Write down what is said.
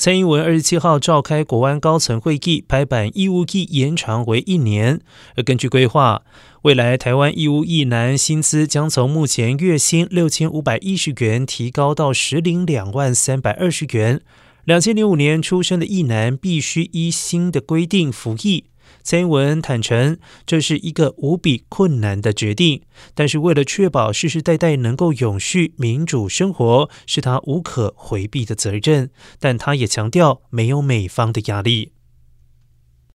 蔡英文二十七号召开国安高层会议，拍板义务役延长为一年。而根据规划，未来台湾义务役男薪资将从目前月薪六千五百一十元提高到实领两万三百二十元。两千零五年出生的役男必须依新的规定服役。蔡英文坦承，这是一个无比困难的决定，但是为了确保世世代代能够永续民主生活，是他无可回避的责任。但他也强调，没有美方的压力。